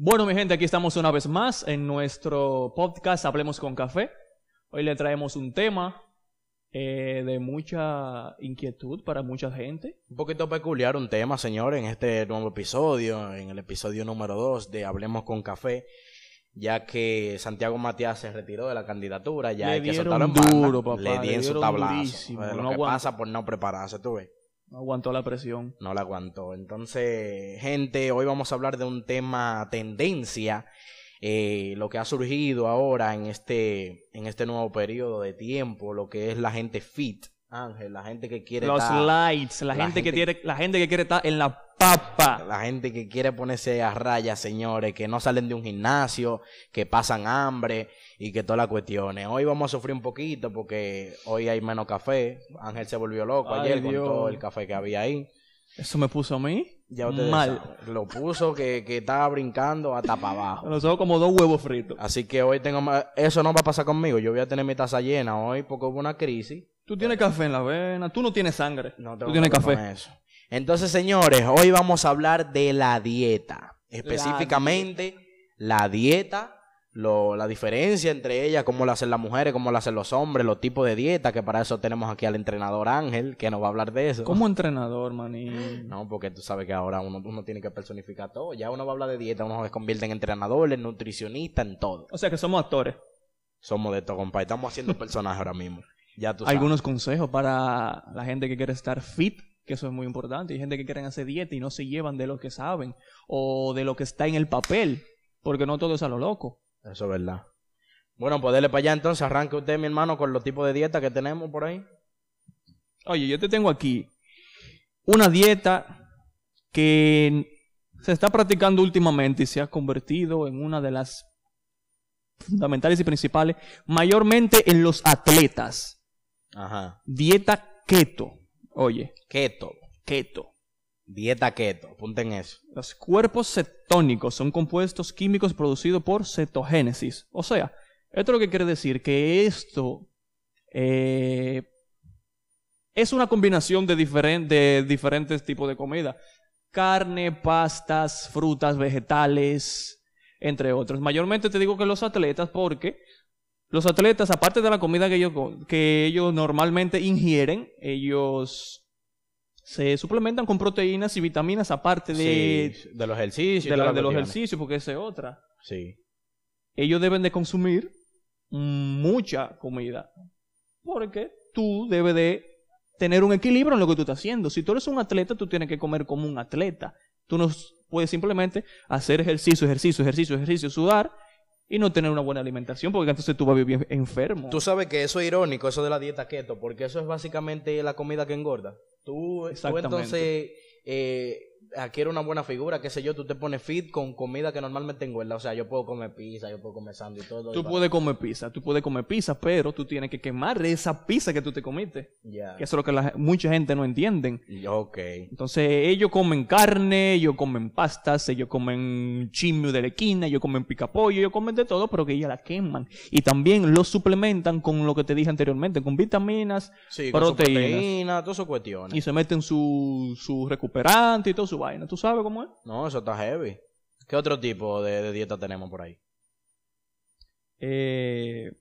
Bueno, mi gente, aquí estamos una vez más en nuestro podcast Hablemos con Café. Hoy le traemos un tema eh, de mucha inquietud para mucha gente. Un poquito peculiar un tema, señor, en este nuevo episodio, en el episodio número 2 de Hablemos con Café, ya que Santiago Matías se retiró de la candidatura, ya Le hay que soltarlo en banda. duro, papá, le le dieron su tablazo. durísimo, lo no que aguanta. pasa por no prepararse, tú ves. No aguantó la presión. No la aguantó. Entonces, gente, hoy vamos a hablar de un tema tendencia, eh, lo que ha surgido ahora en este, en este nuevo periodo de tiempo, lo que es la gente fit, Ángel, la gente que quiere Los estar- lights, la, la gente, que quiere, la gente que quiere estar en la papa. La gente que quiere ponerse a raya, señores, que no salen de un gimnasio, que pasan hambre y que todas las cuestiones. Hoy vamos a sufrir un poquito porque hoy hay menos café. Ángel se volvió loco Ay, ayer con todo el café que había ahí. Eso me puso a mí Ya ustedes mal. saben, Lo puso que, que estaba brincando hasta para abajo. Los ojos como dos huevos fritos. Así que hoy tengo más... Eso no va a pasar conmigo. Yo voy a tener mi taza llena hoy porque hubo una crisis. Tú tienes café en la vena, tú no tienes sangre. No tú tienes café. eso. Entonces, señores, hoy vamos a hablar de la dieta. Específicamente, la dieta, lo- la diferencia entre ellas, cómo la hacen las mujeres, cómo la hacen los hombres, los tipos de dieta, que para eso tenemos aquí al entrenador Ángel, que nos va a hablar de eso. Como entrenador, maní. No, porque tú sabes que ahora uno, uno tiene que personificar todo. Ya uno va a hablar de dieta, uno se convierte en entrenador, en nutricionista, en todo. O sea que somos actores. Somos de todo, compadre. Estamos haciendo personajes ahora mismo. Ya tú sabes. Algunos consejos para la gente que quiere estar fit, que eso es muy importante. Hay gente que quieren hacer dieta y no se llevan de lo que saben o de lo que está en el papel, porque no todo es a lo loco. Eso es verdad. Bueno, pues dele para allá entonces. Arranque usted, mi hermano, con los tipos de dieta que tenemos por ahí. Oye, yo te tengo aquí una dieta que se está practicando últimamente y se ha convertido en una de las fundamentales y principales, mayormente en los atletas. Ajá. Dieta keto. Oye, Keto. keto. Dieta keto. Apunten eso. Los cuerpos cetónicos son compuestos químicos producidos por cetogénesis. O sea, esto lo que quiere decir que esto eh, es una combinación de, diferen- de diferentes tipos de comida. Carne, pastas, frutas, vegetales, entre otros. Mayormente te digo que los atletas porque los atletas, aparte de la comida que ellos, que ellos normalmente ingieren, ellos se suplementan con proteínas y vitaminas aparte de, Sí, de los ejercicios. de, la- de los ejercicios, porque esa es otra. Sí. Ellos deben de consumir mucha comida. Porque tú debes de tener un equilibrio en lo que tú estás haciendo. Si tú eres un atleta, tú tienes que comer como un atleta. Tú no puedes simplemente hacer ejercicio, ejercicio, ejercicio, ejercicio, sudar y no tener una buena alimentación, porque entonces tú vas a vivir enfermo. Tú sabes que eso es irónico, eso de la dieta keto, porque eso es básicamente la comida que engorda. Tú, tú entonces eh, adquieres una buena figura, qué sé yo, tú te pones fit con comida que normalmente engorda. O sea, yo puedo comer pizza, yo puedo comer sándwich y todo. Tú y puedes comer pizza, tú puedes comer pizza, pero tú tienes que quemar esa pizza que tú te comiste. Ya. Que eso es lo que la- mucha gente no entienden. Ok. Entonces, ellos comen carne, ellos comen pastas, ellos comen chimio de la esquina, ellos comen picapollo, ellos comen de todo, pero que ellos la queman. Y también lo suplementan con lo que te dije anteriormente, con vitaminas Sí, con Proteínas. proteína, todas sus cuestiones. y se meten su, su recuperante y todo su vaina. ¿Tú sabes cómo es? No, eso está heavy. ¿Qué otro tipo de, de dieta tenemos por ahí? Eh,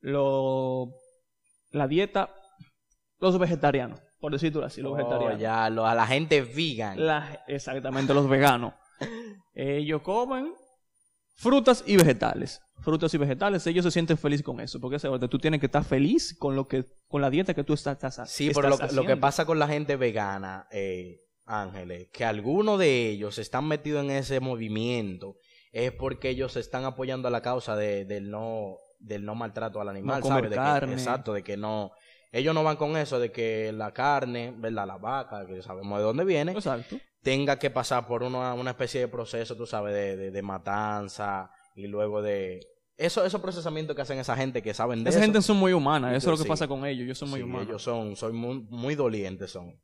lo, la dieta, los vegetarianos, por decirlo así, los Oh, vegetarianos. ya, lo- a la gente vegan. La- exactamente, los veganos. Ellos comen frutas y vegetales. Frutas y vegetales, ellos se sienten felices con eso, porque tú tienes que estar feliz con lo que con la dieta que tú estás, estás Sí, pero lo, lo que pasa con la gente vegana, eh, Ángeles, que algunos de ellos están metidos en ese movimiento es porque ellos están apoyando a la causa de, del no del no maltrato al animal, comer ¿sabes? De que- carne. exacto, de que no ellos no van con eso de que la carne, ¿verdad? La vaca, que sabemos de dónde viene, Exacto. tenga que pasar por una, una especie de proceso, tú sabes, de, de, de matanza y luego de eso, esos procesamientos que hacen esa gente que saben de Esa eso. gente son muy humanas, eso es lo que sí. pasa con ellos, ellos son muy Sí, humanos. ellos son, son muy, muy dolientes son.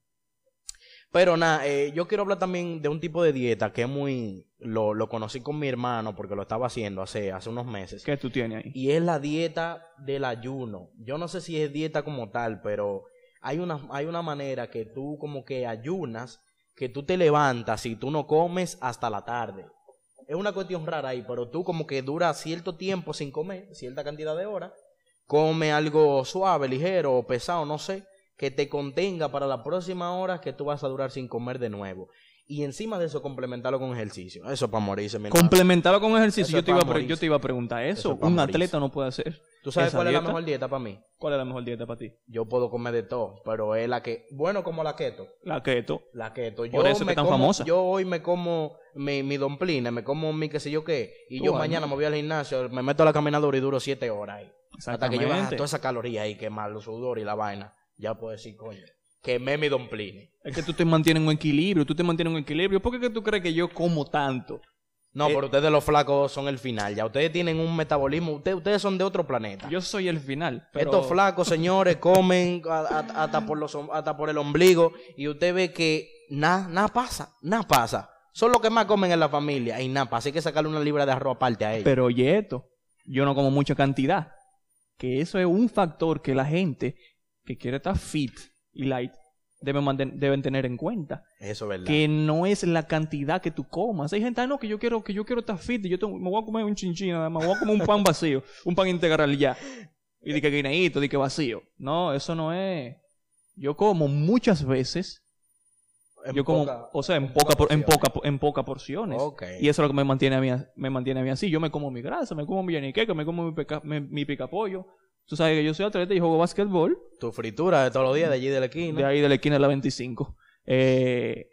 Pero nada, eh, yo quiero hablar también de un tipo de dieta que es muy, lo, lo conocí con mi hermano porque lo estaba haciendo hace, hace unos meses. ¿Qué tú tienes ahí? Y es la dieta del ayuno. Yo no sé si es dieta como tal, pero hay una, hay una manera que tú como que ayunas, que tú te levantas y tú no comes hasta la tarde. Es una cuestión rara ahí, pero tú como que dura cierto tiempo sin comer, cierta cantidad de horas, come algo suave, ligero o pesado, no sé, que te contenga para la próxima hora que tú vas a durar sin comer de nuevo. Y encima de eso, complementarlo con ejercicio. Eso para morirse, mi. Complementarlo con ejercicio. Yo es te, iba a yo te iba a preguntar eso. Es un atleta no puede hacer. ¿Tú sabes cuál es la mejor dieta para mí? ¿Cuál es la mejor dieta para ti? Yo puedo comer de todo, pero es la que, bueno, como la keto. La keto. La keto. Yo Por eso es me que tan como- famosa. Yo hoy me como mi, mi domplina, me como mi qué sé yo qué, y yo mañana ¿no? me voy al gimnasio, me meto a la caminadora y duro siete horas ahí. Hasta que yo baje toda esa caloría ahí, quemar los sudor y la vaina, ya puedo decir, coño, quemé mi domplina. Es que tú te mantienes en un equilibrio, tú te mantienes en un equilibrio. ¿Por qué que tú crees que yo como tanto? No, Eh, pero ustedes los flacos son el final, ya ustedes tienen un metabolismo, ustedes, ustedes son de otro planeta. Yo soy el final. Pero... Estos flacos, señores, comen a- a- hasta, por los, hasta por el ombligo y usted ve que nada nada pasa, nada pasa. Son los que más comen en la familia y nada pasa. Hay que sacarle una libra de arroz aparte a ellos. Pero oye esto, yo no como mucha cantidad. Que eso es un factor que la gente que quiere estar fit y light debe manten- deben tener en cuenta. Eso es verdad. Que no es la cantidad que tú comas. Hay gente, ah, no, que yo quiero, que yo quiero estar fit y yo tengo- me voy a comer un chinchín nada más, me voy a comer un pan vacío, un pan integral ya. Y di que guineíto, di que vacío. No, eso no es. Yo como muchas veces, En yo como, poca- o sea, en, en poca, en poca, en pocas porciones. Ok. Y eso es lo que me mantiene a mí, me mantiene a mí así. Yo me como mi grasa, me como mi yaniqueca, me como mi, peca, mi, mi picapollo. Tú sabes que yo soy atleta y juego básquetbol. Tu fritura de todos los días de allí de la esquina. De ahí de la esquina de la 25. Eh,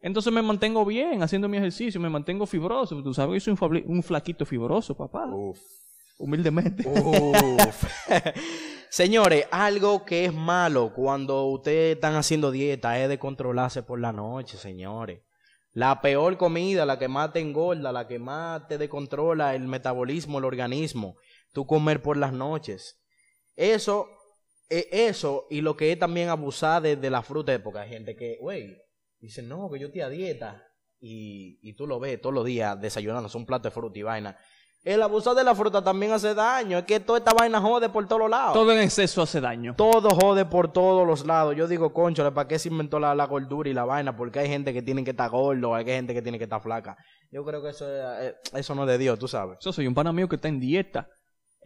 entonces me mantengo bien haciendo mi ejercicio, me mantengo fibroso. Tú sabes que yo soy un flaquito fibroso, papá. Uf. Humildemente. Uf. Señores, algo que es malo cuando ustedes están haciendo dieta es de controlarse por la noche, señores. La peor comida, la que más te engorda, la que más te descontrola el metabolismo, el organismo, tú comer por las noches. Eso, eh, eso y lo que es también abusar de, de la fruta, porque hay gente que, güey, dice, no, que yo estoy a dieta. Y, y tú lo ves todos los días desayunando, un plato de fruta y vaina. El abusar de la fruta también hace daño. Es que toda esta vaina jode por todos lados. Todo en exceso hace daño. Todo jode por todos los lados. Yo digo, concho, ¿para qué se inventó la, la gordura y la vaina? Porque hay gente que tiene que estar gordo, hay gente que tiene que estar flaca. Yo creo que eso, es- eh, eso no es de Dios, tú sabes. Yo soy un pana mío que está en dieta.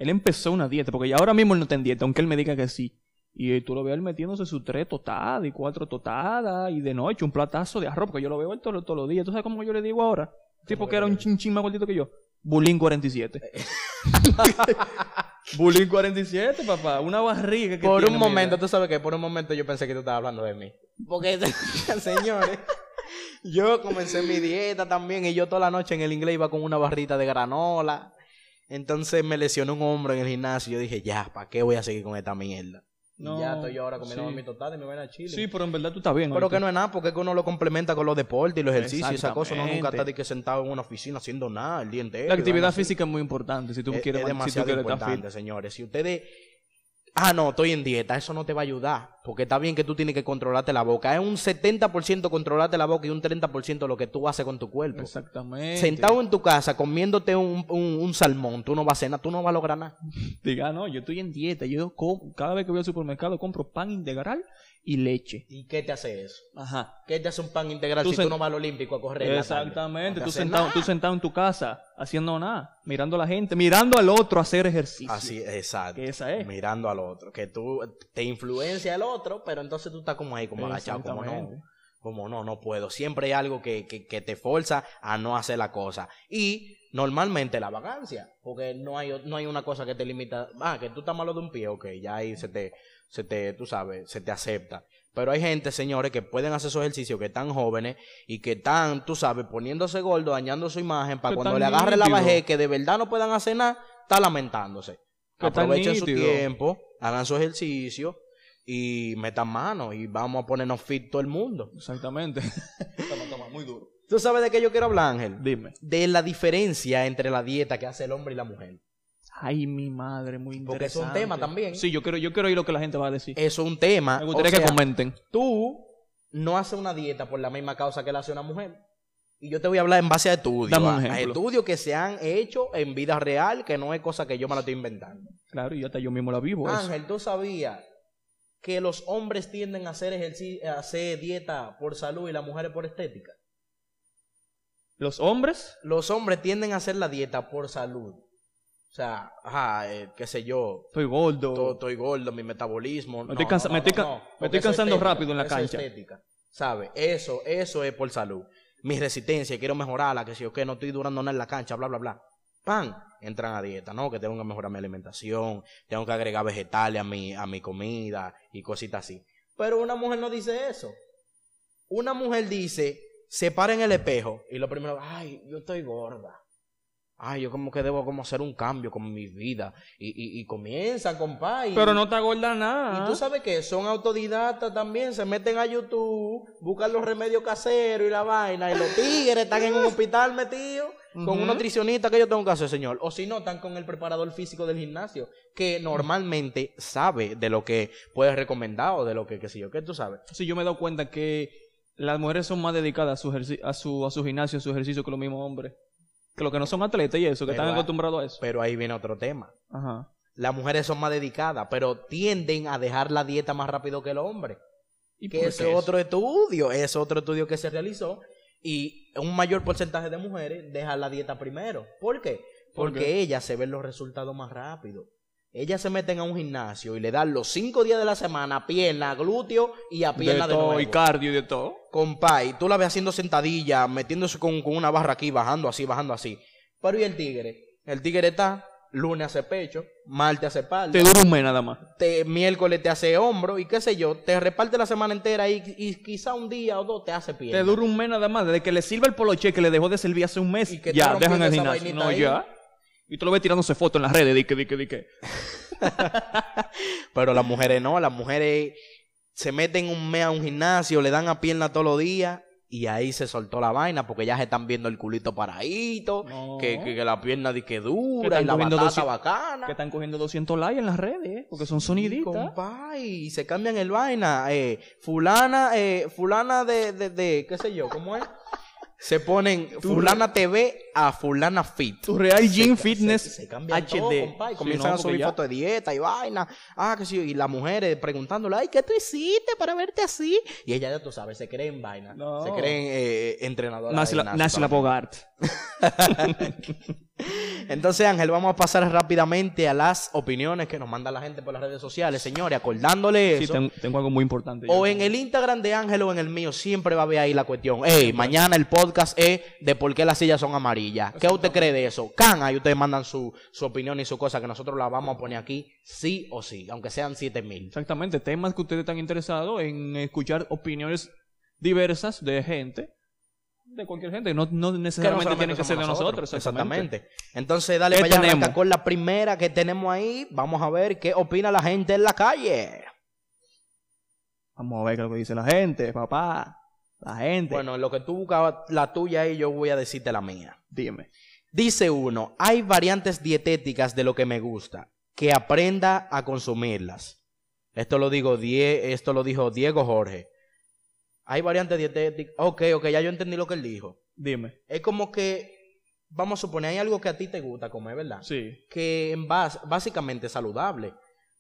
Él empezó una dieta, porque ya ahora mismo él no está en dieta, aunque él me diga que sí. Y eh, tú lo ves él metiéndose sus tres tostadas y cuatro tostadas y de noche un platazo de arroz, porque yo lo veo él todo- todos los días. ¿Tú sabes cómo yo le digo ahora? Tipo que era un chinchín más gordito que yo. Bulín 47. Bulín 47, papá. Una barriga que Por tiene, un momento, mira. tú sabes que por un momento yo pensé que tú estabas hablando de mí. Porque, señores, yo comencé mi dieta también y yo toda la noche en el inglés iba con una barrita de granola. Entonces me lesionó un hombro en el gimnasio y yo dije, ya, ¿para qué voy a seguir con esta mierda? No, y ya estoy yo ahora comiendo sí. mi tostada y me voy a Chile. Sí, pero en verdad tú estás bien. Pero que no es nada, porque es que uno lo complementa con los deportes y los ejercicios y esa cosa. Uno nunca está de que sentado en una oficina haciendo nada el día entero. La actividad física es muy importante si tú es, quieres es man- si tú demasiado estar importante, señores. Si ustedes... Ah, no, estoy en dieta. Eso no te va a ayudar. Porque está bien que tú tienes que controlarte la boca. Es un 70% controlarte la boca y un 30% lo que tú haces con tu cuerpo. Exactamente. Sentado en tu casa comiéndote un, un- un salmón, tú no vas a nada, tú no vas a lograr nada. Diga, no, yo estoy en dieta. Yo com- cada vez que voy al supermercado compro pan integral y leche. ¿Y qué te hace eso? Ajá. ¿Qué te hace un pan integral Tú si tú no vas al Olímpico a correr? Exactamente. No tú, sentado, tú sentado en tu casa haciendo nada, mirando a la gente, mirando al otro hacer ejercicio. Así, exacto. Que esa es. Mirando al otro. Que tú te influencia el otro, pero entonces tú estás como ahí, como agachado, como no. Como no, no puedo. Siempre hay algo que, que, que te forza a no hacer la cosa. Y normalmente la vagancia, porque no hay, no hay una cosa que te limita. Ah, que tú estás malo de un pie, ok, ya ahí se te, se te, tú sabes, se te acepta. Pero hay gente, señores, que pueden hacer esos ejercicios, que están jóvenes y que están, tú sabes, poniéndose gordo, dañando su imagen, para Que cuando le agarre la vejez, que de verdad no puedan hacer nada, está lamentándose. Que Aprovechen su tiempo, hagan su ejercicio y metan mano y vamos a ponernos fit todo el mundo. Exactamente. toma, toma, muy duro. ¿Tú sabes de qué yo quiero hablar, Ángel? Dime. De la diferencia entre la dieta que hace el hombre y la mujer. Ay, mi madre, muy interesante. Porque es un tema también. Sí, yo quiero, yo quiero oír lo que la gente va a decir. Eso es un tema. Me gustaría o sea, que comenten. Tú no haces una dieta por la misma causa que la hace una mujer. Y yo te voy a hablar en base a estudios. Dame un a- a ejemplo. estudios que se han hecho en vida real, que no es cosa que yo me la estoy inventando. Claro, y hasta yo mismo la vivo. eso. Ángel, tú sabías que los hombres tienden a hacer, ejerci- a hacer dieta por salud y las mujeres por estética? Los hombres, Los hombres tienden a hacer la dieta por salud. O sea, ajá, eh, qué sé yo, estoy gordo. to- estoy gordo, mi metabolismo. Me estoy cansa- me estoy ca- me estoy cansando estética, rápido en la cancha. estética, ¿Sabe? Eso, eso es por salud. Mi resistencia, quiero mejorarla, que si yo que no estoy durando nada en la cancha, bla, bla, bla. Pan, entran a dieta, ¿no? Que tengo que mejorar mi alimentación, tengo que agregar vegetales a mi, a mi comida y cositas así. Pero una mujer no dice eso. Una mujer dice, se para en el espejo y lo primero, ay, yo estoy gorda. Ay, yo como que debo como hacer un cambio con mi vida. Y, y, y comienza, compa. y- Pero no te gorda nada. y tú sabes que son autodidactas también, se meten a YouTube, buscan los remedios caseros y la vaina, y los tigres están en un hospital metidos con Ujú. un nutricionista que yo tengo que hacer, señor. O si no, están con el preparador físico del gimnasio, que normalmente sabe de lo que puedes recomendar o de lo que, qué sé yo, que tú sabes. Sí, yo me he dado cuenta que las mujeres son más dedicadas a su, a su, a su gimnasio, a su ejercicio que los mismos hombres. Que los que no son atletas y eso, que Pero están acostumbrados a eso. Pero ahí viene otro tema. Ajá. Las mujeres son más dedicadas, pero tienden a dejar la dieta más rápido que el hombre. ¿Y que es otro estudio, es otro estudio que se realizó y un mayor porcentaje de mujeres dejan la dieta primero. ¿Por qué? ¿Por Porque qué? ellas se ven los resultados más rápido. Ellas se meten a un gimnasio y le dan los cinco días de la semana pierna, glúteo y a pierna de, de todo, nuevo. y cardio y de todo. Compa, y tú la ves haciendo sentadilla, metiéndose con, con una barra aquí, bajando así, bajando así. Pero ¿y el tigre? El tigre está, lunes hace pecho, martes hace espalda, Te dura un mes nada más. te- miércoles te hace hombro y qué sé yo, te reparte la semana entera y, y quizá un día o dos te hace pierna. Te dura un mes nada más. Desde que le sirva el poloche que le dejó de servir hace un mes, Y que ya, dejan el gimnasio. No, ahí. ya. Y tú lo ves tirándose fotos en las redes, di que, di que, di que. Pero las mujeres no, las mujeres se meten un mes a un gimnasio, le dan a pierna todos los días y ahí se soltó la vaina porque ya se están viendo el culito paradito, No. que, que, que la pierna di que Que dura están y la batata 200 bacana. Que están cogiendo 200 likes en las redes, ¿eh? porque son soniditas. Y se cambian el vaina. Eh, fulana, eh, fulana de, de, de, qué sé yo, ¿cómo es? Se ponen fulana TV a fulana fit. Tu Real Gym Se- Fitness se, se HD. todo, comienzan no, a subir fotos de dieta y vaina. Ah, que sí, y las mujeres preguntándole, ay, ¿qué tú hiciste para verte así? Y ella ya tú sabes, se creen vaina. No. Se creen eh, entrenadoras. También. Bogart. Entonces, Ángel, vamos a pasar rápidamente a las opiniones que nos manda la gente por las redes sociales. Señores, acordándole Sí, eso. ten- tengo algo muy importante. O en el Instagram de Ángel o en el mío, siempre va a haber ahí la cuestión. Ey, mañana el podcast es de por qué las sillas son amarillas. ¿Qué usted cree de eso? Can, ahí ustedes mandan su, su opinión y su cosa que nosotros la vamos a poner aquí, sí o sí, aunque sean 7 mil. Exactamente, temas que ustedes están interesados en escuchar opiniones diversas de gente, de cualquier gente, no, no necesariamente tienen que ser de nosotros. exactamente. Exactamente. Entonces, dale ¿Qué para allá, con la primera que tenemos ahí. Vamos a ver qué opina la gente en la calle. Vamos a ver qué es lo que dice la gente, papá. La gente. Bueno, en lo que tú buscabas la tuya y yo voy a decirte la mía. dime. Dice uno, hay variantes dietéticas de lo que me gusta, que aprenda a consumirlas. Esto lo digo Die- esto lo dijo Diego Jorge. Hay variantes dietéticas. Ok, ok, ya yo entendí lo que él dijo. Dime. Es como que, vamos a suponer, hay algo que a ti te gusta comer, ¿verdad? Sí. Que en base, básicamente es saludable.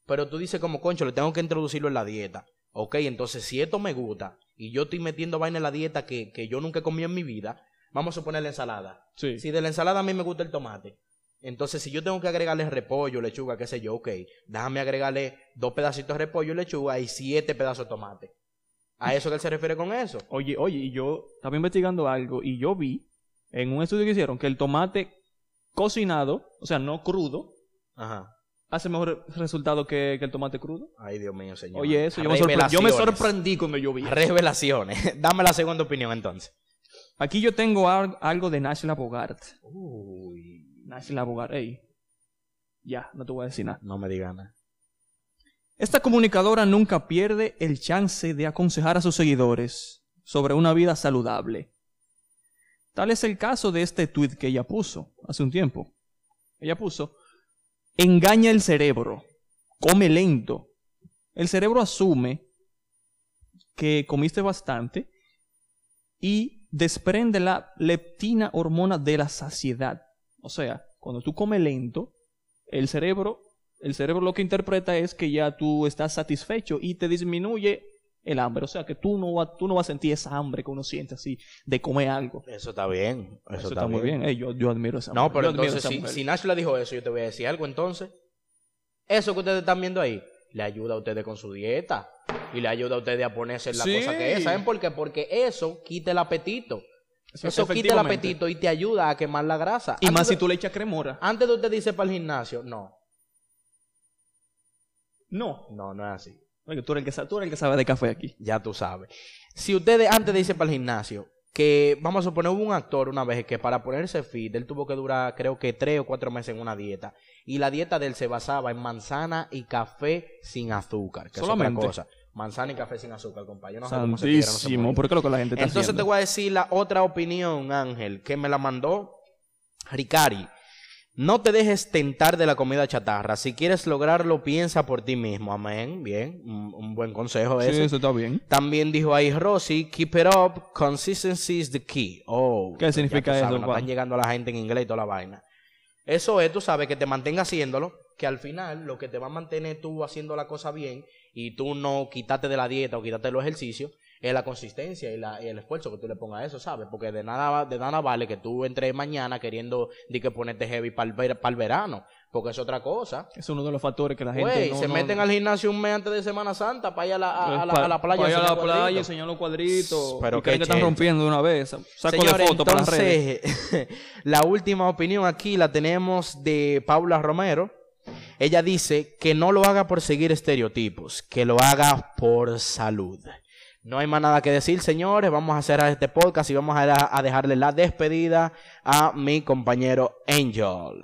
Pero tú dices como, concho, le tengo que introducirlo en la dieta. Ok, entonces si esto me gusta y yo estoy metiendo vaina en la dieta que, que yo nunca comido en mi vida, vamos a suponer la ensalada. Sí. Si de la ensalada a mí me gusta el tomate, entonces si yo tengo que agregarle repollo, lechuga, qué sé yo, ok, déjame agregarle dos pedacitos de repollo y lechuga y siete pedazos de tomate. ¿A eso que él se refiere con eso? Oye, oye, y yo estaba investigando algo y yo vi en un estudio que hicieron que el tomate cocinado, o sea, no crudo, Ajá. Hace mejor resultado que, que el tomate crudo. Ay, Dios mío, señor. Oye, eso, yo me, yo me sorprendí cuando yo vi. Revelaciones. Dame la segunda opinión entonces. Aquí yo tengo al- algo de Nashla Bogart. Uy. Nashla Bogart, ey. Ya, no te voy a decir nada. No me digan nada. Esta comunicadora nunca pierde el chance de aconsejar a sus seguidores sobre una vida saludable. Tal es el caso de este tweet que ella puso hace un tiempo. Ella puso, engaña el cerebro, come lento. El cerebro asume que comiste bastante y desprende la leptina hormona de la saciedad. O sea, cuando tú comes lento, el cerebro el cerebro lo que interpreta es que ya tú estás satisfecho y te disminuye el hambre. O sea, que tú no, vas tú no vas a sentir esa hambre que uno siente así de comer algo. Eso está bien. Eso, Eso, está, muy bien. Eh, yo, yo admiro esa No, mujer. pero Yo entonces, si, si Nacho le dijo eso, yo te voy a decir algo entonces. Eso que ustedes están viendo ahí, le ayuda a ustedes con su dieta. Y le ayuda a ustedes a ponerse la Sí. cosa que es. ¿Saben por qué? Porque eso quita el apetito. Eso- Eso quita el apetito y te ayuda a quemar la grasa. Y Antes más de- si tú le echas cremora. Antes de usted dice para el gimnasio, no. No. No, no es así. Oye, tú eres el que tú eres el que sabe de café aquí. Ya tú sabes. Si ustedes antes de irse para el gimnasio, que vamos a suponer hubo un actor una vez que para ponerse fit, él tuvo que durar creo que tres o cuatro meses en una dieta. Y la dieta de él se basaba en manzana y café sin azúcar, que Solamente. es otra cosa. Manzana y café sin azúcar, compa. Yo no sé cómo no se Santísimo. pone. ¿Por qué es lo que la gente está Entonces te voy a decir la otra opinión, Ángel, que me la mandó Ricari. No te dejes tentar de la comida chatarra. Si quieres lograrlo, piensa por ti mismo. Amén. Bien. Un, un buen consejo Sí, ese. eso está bien. También dijo ahí Rosy, keep it up, consistency is the key. Oh, ¿Qué significa sabes, eso, Juan? están llegando a la gente en inglés y toda la vaina. Eso es, tú sabes, que te mantenga haciéndolo, que al final lo que te va a mantener tú haciendo la cosa bien y tú no quitarte de la dieta o quitarte de los ejercicios es la consistencia y, la- y el esfuerzo que tú le pongas a eso, ¿sabes? Porque de nada, de nada vale que tú entres mañana queriendo de que ponerte heavy para el, verano, porque es otra cosa. Es uno de los factores que la gente Güey, no- se no- meten al gimnasio un mes antes de Semana Santa para ir a la, a, a la, Pa- a la playa. pa' ir a enseñar la playa, cuadritos. enseñar los cuadritos. Pero y que están rompiendo de una vez. Saco Señores, de fotos para las redes. entonces, la última opinión aquí la tenemos de Paula Romero. Ella dice que no lo haga por seguir estereotipos, que lo haga por salud. No hay más nada que decir, señores. Vamos a hacer este podcast y vamos a, a dejarle la despedida a mi compañero Angel.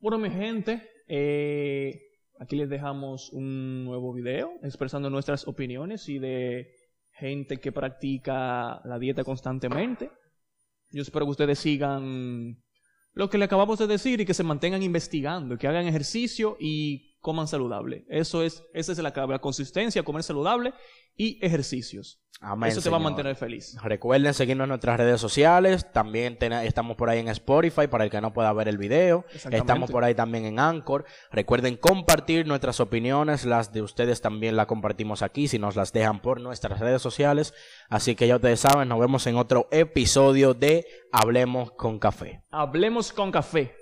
Bueno, mi gente, eh, aquí les dejamos un nuevo video expresando nuestras opiniones y de gente que practica la dieta constantemente. Yo espero que ustedes sigan lo que le acabamos de decir y que se mantengan investigando, que hagan ejercicio y coman saludable. Eso es, esa es la clave, la consistencia, comer saludable y ejercicios. Amén, Eso te va a mantener feliz. Recuerden seguirnos en nuestras redes sociales. También estamos por ahí en Spotify para el que no pueda ver el video. Estamos por ahí también en Anchor. Recuerden compartir nuestras opiniones. Las de ustedes también las compartimos aquí si nos las dejan por nuestras redes sociales. Así que ya ustedes saben, nos vemos en otro episodio de Hablemos con Café. Hablemos con café.